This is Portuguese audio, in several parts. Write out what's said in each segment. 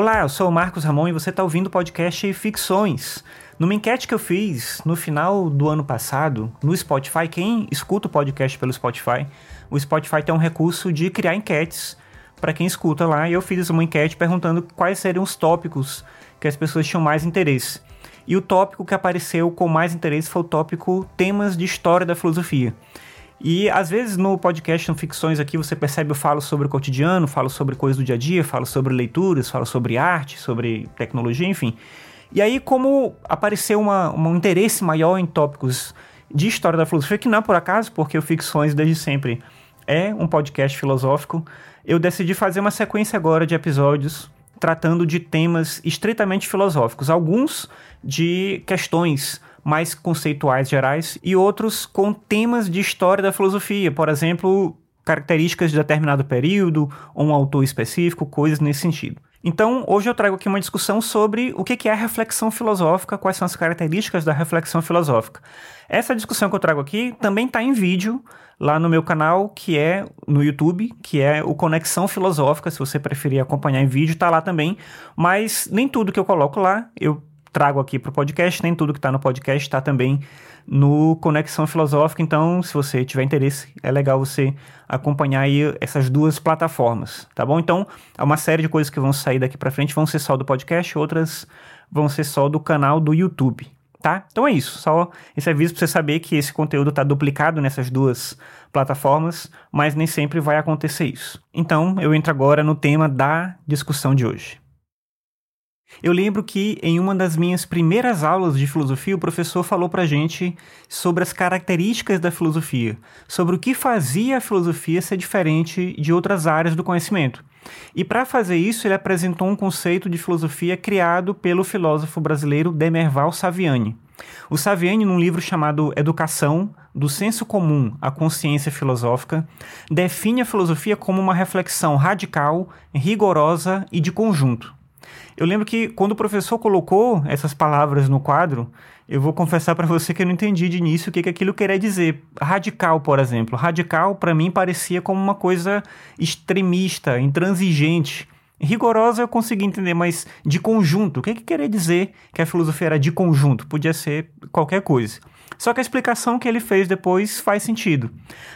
Olá, eu sou o Marcos Ramon e você está ouvindo o podcast Ficções. Numa enquete que eu fiz no final do ano passado, no Spotify, quem escuta o podcast pelo Spotify, o Spotify tem um recurso de criar enquetes para quem escuta lá, e eu fiz uma enquete perguntando quais seriam os tópicos que as pessoas tinham mais interesse. E o tópico que apareceu com mais interesse foi o tópico temas de história da filosofia. E às vezes no podcast, no Ficções aqui, você percebe eu falo sobre o cotidiano, falo sobre coisas do dia a dia, falo sobre leituras, falo sobre arte, sobre tecnologia, enfim. E aí, como apareceu uma, um interesse maior em tópicos de história da filosofia, que não é por acaso, porque o Ficções desde sempre é um podcast filosófico, eu decidi fazer uma sequência agora de episódios tratando de temas estritamente filosóficos, alguns de questões mais conceituais gerais e outros com temas de história da filosofia, por exemplo, características de determinado período ou um autor específico, coisas nesse sentido. Então, hoje eu trago aqui uma discussão sobre o que é a reflexão filosófica, quais são as características da reflexão filosófica. Essa discussão que eu trago aqui também está em vídeo lá no meu canal, que é no YouTube, que é o Conexão Filosófica, se você preferir acompanhar em vídeo, está lá também. Mas nem tudo que eu coloco lá eu trago aqui para o podcast, nem tudo que está no podcast está também no Conexão Filosófica. Então, se você tiver interesse, é legal você acompanhar aí essas duas plataformas, tá bom? Então, é uma série de coisas que vão sair daqui para frente, vão ser só do podcast, outras vão ser só do canal do YouTube, tá? Então é isso, só esse aviso para você saber que esse conteúdo está duplicado nessas duas plataformas, mas nem sempre vai acontecer isso. Então, eu entro agora no tema da discussão de hoje. Eu lembro que em uma das minhas primeiras aulas de filosofia, o professor falou pra gente sobre as características da filosofia, sobre o que fazia a filosofia ser diferente de outras áreas do conhecimento. E para fazer isso, ele apresentou um conceito de filosofia criado pelo filósofo brasileiro Demerval Saviani. O Saviani, num livro chamado Educação, do senso comum à consciência filosófica, define a filosofia como uma reflexão radical, rigorosa e de conjunto. Eu lembro que quando o professor colocou essas palavras no quadro, eu vou confessar para você que eu não entendi de início o que, que aquilo queria dizer. Radical, por exemplo. Radical, para mim, parecia como uma coisa extremista, intransigente. Rigorosa eu consegui entender, mas de conjunto. O que, que queria dizer que a filosofia era de conjunto? Podia ser qualquer coisa. Só que a explicação que ele fez depois faz sentido.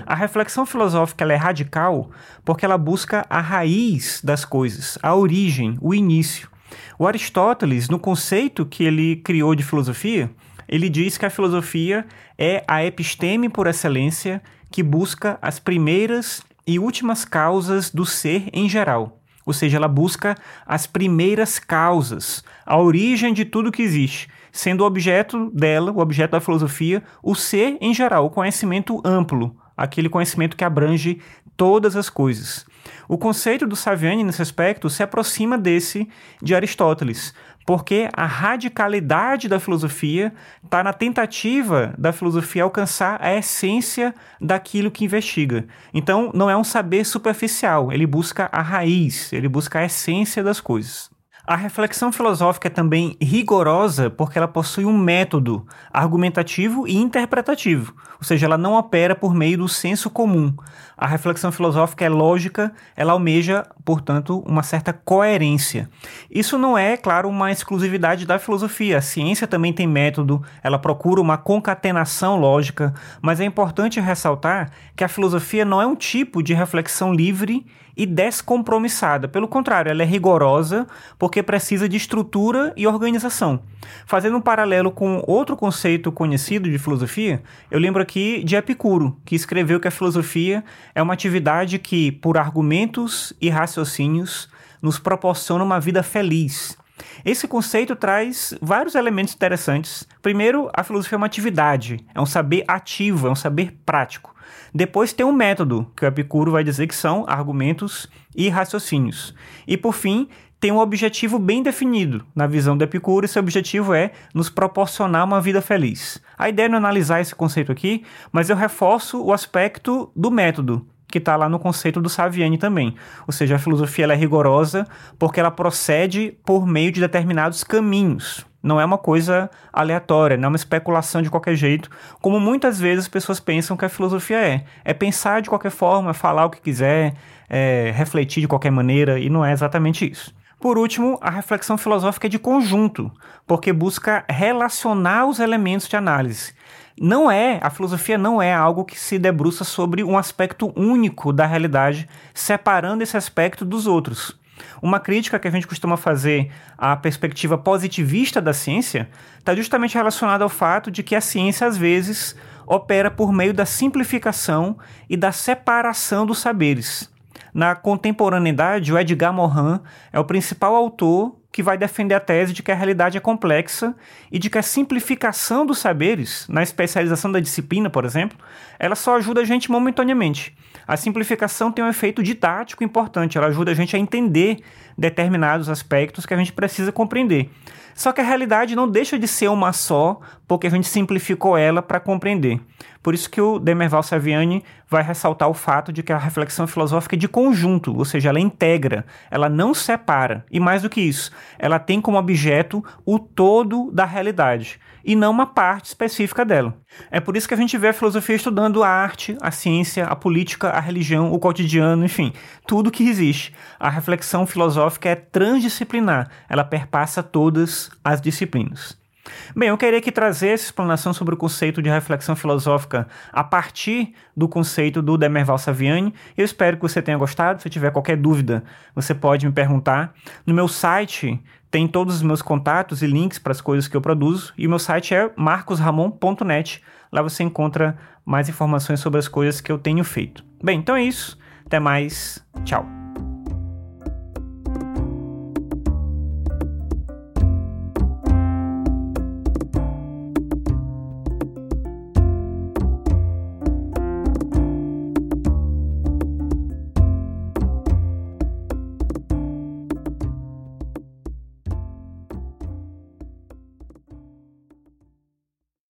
A reflexão filosófica é radical porque ela busca a raiz das coisas, a origem, o início. O Aristóteles, no conceito que ele criou de filosofia, ele diz que a filosofia é a episteme por excelência que busca as primeiras e últimas causas do ser em geral. Ou seja, ela busca as primeiras causas, a origem de tudo que existe, sendo o objeto dela, o objeto da filosofia, o ser em geral, o conhecimento amplo, aquele conhecimento que abrange todas as coisas. O conceito do Saviani nesse aspecto se aproxima desse de Aristóteles, porque a radicalidade da filosofia está na tentativa da filosofia alcançar a essência daquilo que investiga. Então, não é um saber superficial, ele busca a raiz, ele busca a essência das coisas. A reflexão filosófica é também rigorosa porque ela possui um método argumentativo e interpretativo, ou seja, ela não opera por meio do senso comum. A reflexão filosófica é lógica, ela almeja, portanto, uma certa coerência. Isso não é, claro, uma exclusividade da filosofia. A ciência também tem método, ela procura uma concatenação lógica, mas é importante ressaltar que a filosofia não é um tipo de reflexão livre e descompromissada. Pelo contrário, ela é rigorosa porque precisa de estrutura e organização. Fazendo um paralelo com outro conceito conhecido de filosofia, eu lembro aqui de Epicuro, que escreveu que a filosofia é uma atividade que, por argumentos e raciocínios, nos proporciona uma vida feliz. Esse conceito traz vários elementos interessantes. Primeiro, a filosofia é uma atividade, é um saber ativo, é um saber prático. Depois tem um método, que o Epicuro vai dizer que são argumentos e raciocínios. E por fim, tem um objetivo bem definido. Na visão do Epicuro, esse objetivo é nos proporcionar uma vida feliz. A ideia é não analisar esse conceito aqui, mas eu reforço o aspecto do método, que está lá no conceito do Saviani também. Ou seja, a filosofia é rigorosa porque ela procede por meio de determinados caminhos. Não é uma coisa aleatória, não é uma especulação de qualquer jeito, como muitas vezes as pessoas pensam que a filosofia é. É pensar de qualquer forma, falar o que quiser, é, refletir de qualquer maneira, e não é exatamente isso. Por último, a reflexão filosófica é de conjunto, porque busca relacionar os elementos de análise. Não é, a filosofia não é algo que se debruça sobre um aspecto único da realidade, separando esse aspecto dos outros. Uma crítica que a gente costuma fazer à perspectiva positivista da ciência está justamente relacionada ao fato de que a ciência, às vezes, opera por meio da simplificação e da separação dos saberes. Na contemporaneidade, o Edgar Morin é o principal autor que vai defender a tese de que a realidade é complexa e de que a simplificação dos saberes, na especialização da disciplina, por exemplo, ela só ajuda a gente momentaneamente. A simplificação tem um efeito didático importante, ela ajuda a gente a entender determinados aspectos que a gente precisa compreender. Só que a realidade não deixa de ser uma só, porque a gente simplificou ela para compreender. Por isso que o Demerval Saviani vai ressaltar o fato de que a reflexão filosófica é de conjunto, ou seja, ela integra, ela não separa. E mais do que isso, ela tem como objeto o todo da realidade e não uma parte específica dela. É por isso que a gente vê a filosofia estudando a arte, a ciência, a política, a religião, o cotidiano, enfim, tudo que existe. A reflexão filosófica é transdisciplinar, ela perpassa todas as disciplinas. Bem, eu queria aqui trazer essa explanação sobre o conceito de reflexão filosófica a partir do conceito do Demerval Saviani. Eu espero que você tenha gostado. Se tiver qualquer dúvida, você pode me perguntar. No meu site tem todos os meus contatos e links para as coisas que eu produzo. E o meu site é marcosramon.net. Lá você encontra mais informações sobre as coisas que eu tenho feito. Bem, então é isso. Até mais. Tchau.